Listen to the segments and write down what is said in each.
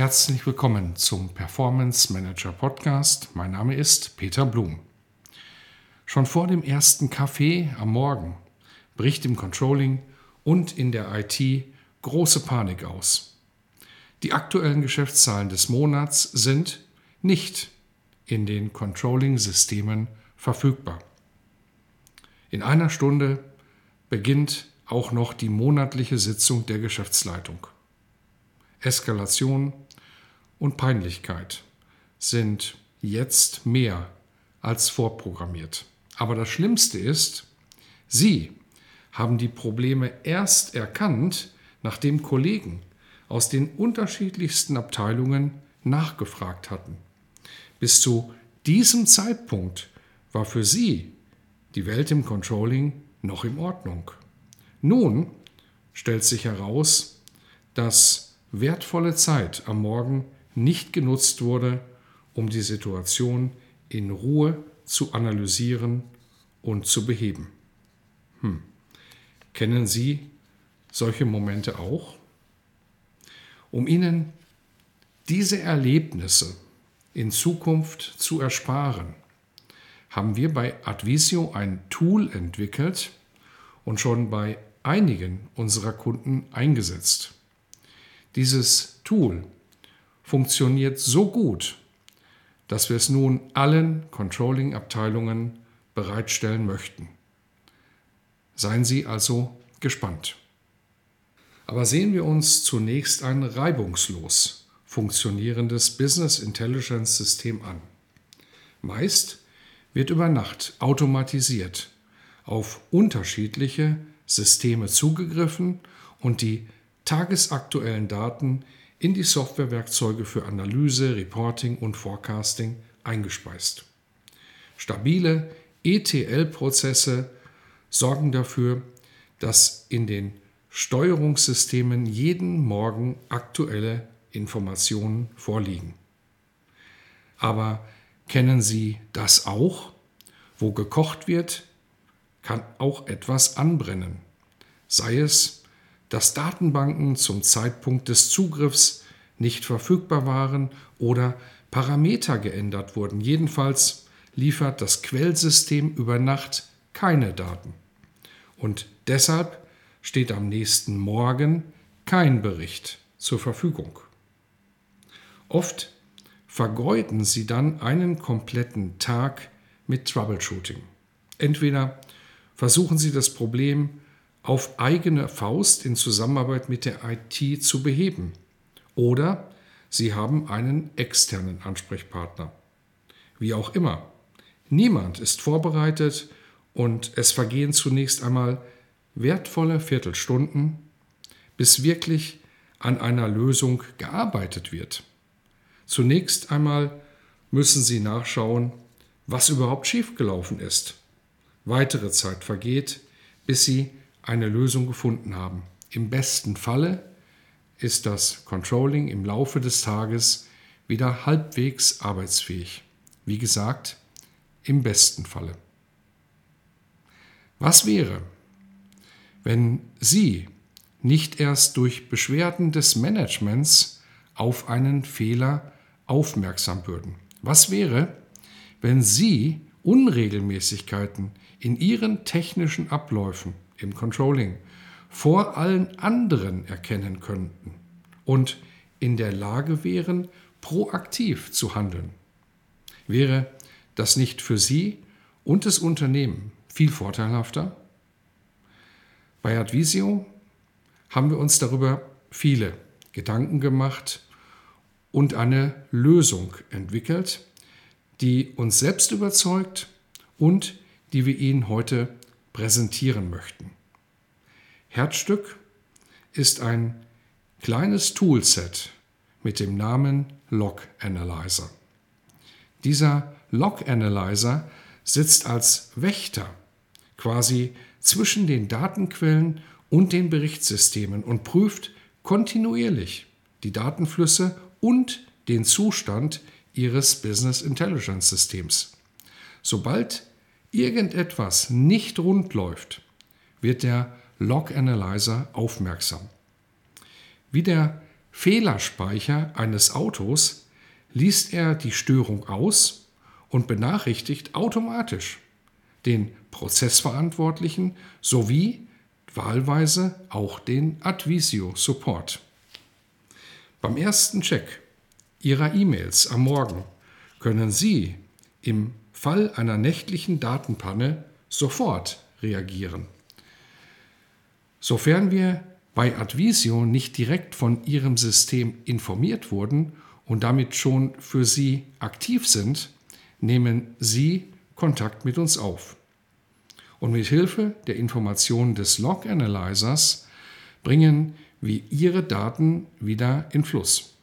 Herzlich willkommen zum Performance Manager Podcast. Mein Name ist Peter Blum. Schon vor dem ersten Kaffee am Morgen bricht im Controlling und in der IT große Panik aus. Die aktuellen Geschäftszahlen des Monats sind nicht in den Controlling-Systemen verfügbar. In einer Stunde beginnt auch noch die monatliche Sitzung der Geschäftsleitung. Eskalation und Peinlichkeit sind jetzt mehr als vorprogrammiert. Aber das Schlimmste ist, Sie haben die Probleme erst erkannt, nachdem Kollegen aus den unterschiedlichsten Abteilungen nachgefragt hatten. Bis zu diesem Zeitpunkt war für Sie die Welt im Controlling noch in Ordnung. Nun stellt sich heraus, dass wertvolle Zeit am Morgen nicht genutzt wurde, um die Situation in Ruhe zu analysieren und zu beheben. Hm. Kennen Sie solche Momente auch? Um Ihnen diese Erlebnisse in Zukunft zu ersparen, haben wir bei Advisio ein Tool entwickelt und schon bei einigen unserer Kunden eingesetzt. Dieses Tool funktioniert so gut, dass wir es nun allen Controlling-Abteilungen bereitstellen möchten. Seien Sie also gespannt. Aber sehen wir uns zunächst ein reibungslos funktionierendes Business Intelligence System an. Meist wird über Nacht automatisiert auf unterschiedliche Systeme zugegriffen und die tagesaktuellen Daten in die Softwarewerkzeuge für Analyse, Reporting und Forecasting eingespeist. Stabile ETL-Prozesse sorgen dafür, dass in den Steuerungssystemen jeden Morgen aktuelle Informationen vorliegen. Aber kennen Sie das auch? Wo gekocht wird, kann auch etwas anbrennen. Sei es dass Datenbanken zum Zeitpunkt des Zugriffs nicht verfügbar waren oder Parameter geändert wurden. Jedenfalls liefert das Quellsystem über Nacht keine Daten. Und deshalb steht am nächsten Morgen kein Bericht zur Verfügung. Oft vergeuden sie dann einen kompletten Tag mit Troubleshooting. Entweder versuchen sie das Problem auf eigene Faust in Zusammenarbeit mit der IT zu beheben. Oder Sie haben einen externen Ansprechpartner. Wie auch immer. Niemand ist vorbereitet und es vergehen zunächst einmal wertvolle Viertelstunden, bis wirklich an einer Lösung gearbeitet wird. Zunächst einmal müssen Sie nachschauen, was überhaupt schiefgelaufen ist. Weitere Zeit vergeht, bis Sie eine Lösung gefunden haben. Im besten Falle ist das Controlling im Laufe des Tages wieder halbwegs arbeitsfähig. Wie gesagt, im besten Falle. Was wäre, wenn Sie nicht erst durch Beschwerden des Managements auf einen Fehler aufmerksam würden? Was wäre, wenn Sie Unregelmäßigkeiten in Ihren technischen Abläufen im Controlling vor allen anderen erkennen könnten und in der Lage wären, proaktiv zu handeln. Wäre das nicht für Sie und das Unternehmen viel vorteilhafter? Bei Advisio haben wir uns darüber viele Gedanken gemacht und eine Lösung entwickelt, die uns selbst überzeugt und die wir Ihnen heute präsentieren möchten. Herzstück ist ein kleines Toolset mit dem Namen Log Analyzer. Dieser Log Analyzer sitzt als Wächter quasi zwischen den Datenquellen und den Berichtssystemen und prüft kontinuierlich die Datenflüsse und den Zustand Ihres Business Intelligence Systems. Sobald irgendetwas nicht rund läuft, wird der Log Analyzer aufmerksam. Wie der Fehlerspeicher eines Autos liest er die Störung aus und benachrichtigt automatisch den Prozessverantwortlichen sowie wahlweise auch den Advisio Support. Beim ersten Check Ihrer E-Mails am Morgen können Sie im Fall einer nächtlichen Datenpanne sofort reagieren. Sofern wir bei Advisio nicht direkt von Ihrem System informiert wurden und damit schon für Sie aktiv sind, nehmen Sie Kontakt mit uns auf. Und mit Hilfe der Informationen des Log Analyzers bringen wir Ihre Daten wieder in Fluss.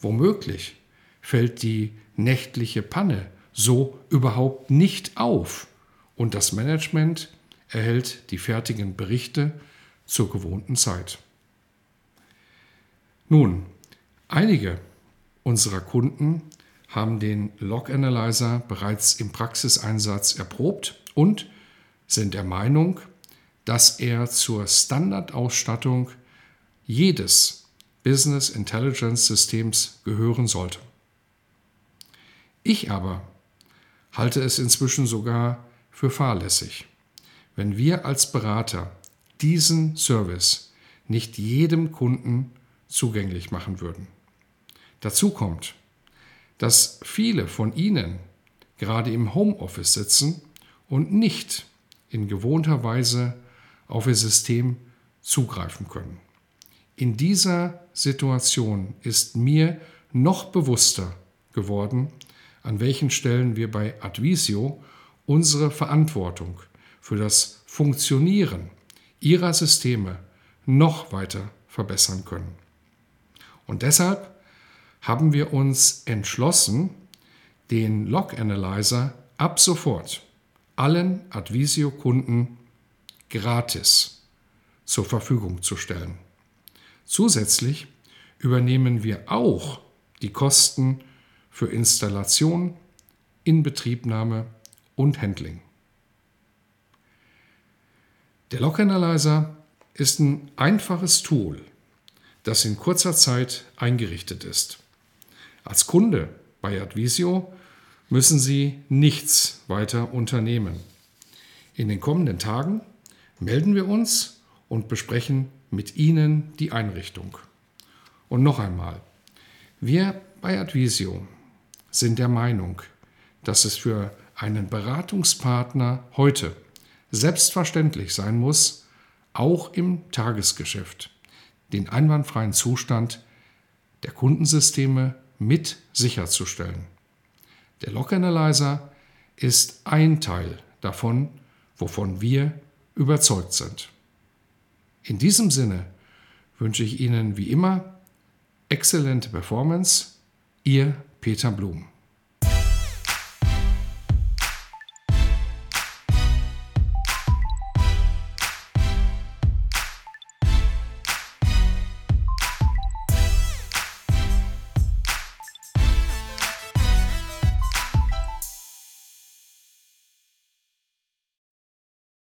Womöglich fällt die nächtliche Panne so überhaupt nicht auf und das Management erhält die fertigen Berichte zur gewohnten Zeit. Nun, einige unserer Kunden haben den Log Analyzer bereits im Praxiseinsatz erprobt und sind der Meinung, dass er zur Standardausstattung jedes Business Intelligence Systems gehören sollte. Ich aber halte es inzwischen sogar für fahrlässig, wenn wir als Berater diesen Service nicht jedem Kunden zugänglich machen würden. Dazu kommt, dass viele von Ihnen gerade im Homeoffice sitzen und nicht in gewohnter Weise auf Ihr System zugreifen können. In dieser Situation ist mir noch bewusster geworden, an welchen Stellen wir bei Advisio unsere Verantwortung für das Funktionieren ihrer Systeme noch weiter verbessern können. Und deshalb haben wir uns entschlossen, den Log Analyzer ab sofort allen Advisio-Kunden gratis zur Verfügung zu stellen. Zusätzlich übernehmen wir auch die Kosten für Installation, Inbetriebnahme und Handling. Der Log Analyzer ist ein einfaches Tool, das in kurzer Zeit eingerichtet ist. Als Kunde bei Advisio müssen Sie nichts weiter unternehmen. In den kommenden Tagen melden wir uns und besprechen mit Ihnen die Einrichtung. Und noch einmal, wir bei Advisio sind der Meinung, dass es für einen Beratungspartner heute selbstverständlich sein muss, auch im Tagesgeschäft den einwandfreien Zustand der Kundensysteme mit sicherzustellen. Der Log Analyzer ist ein Teil davon, wovon wir überzeugt sind. In diesem Sinne wünsche ich Ihnen wie immer exzellente Performance. Ihr Peter Blum.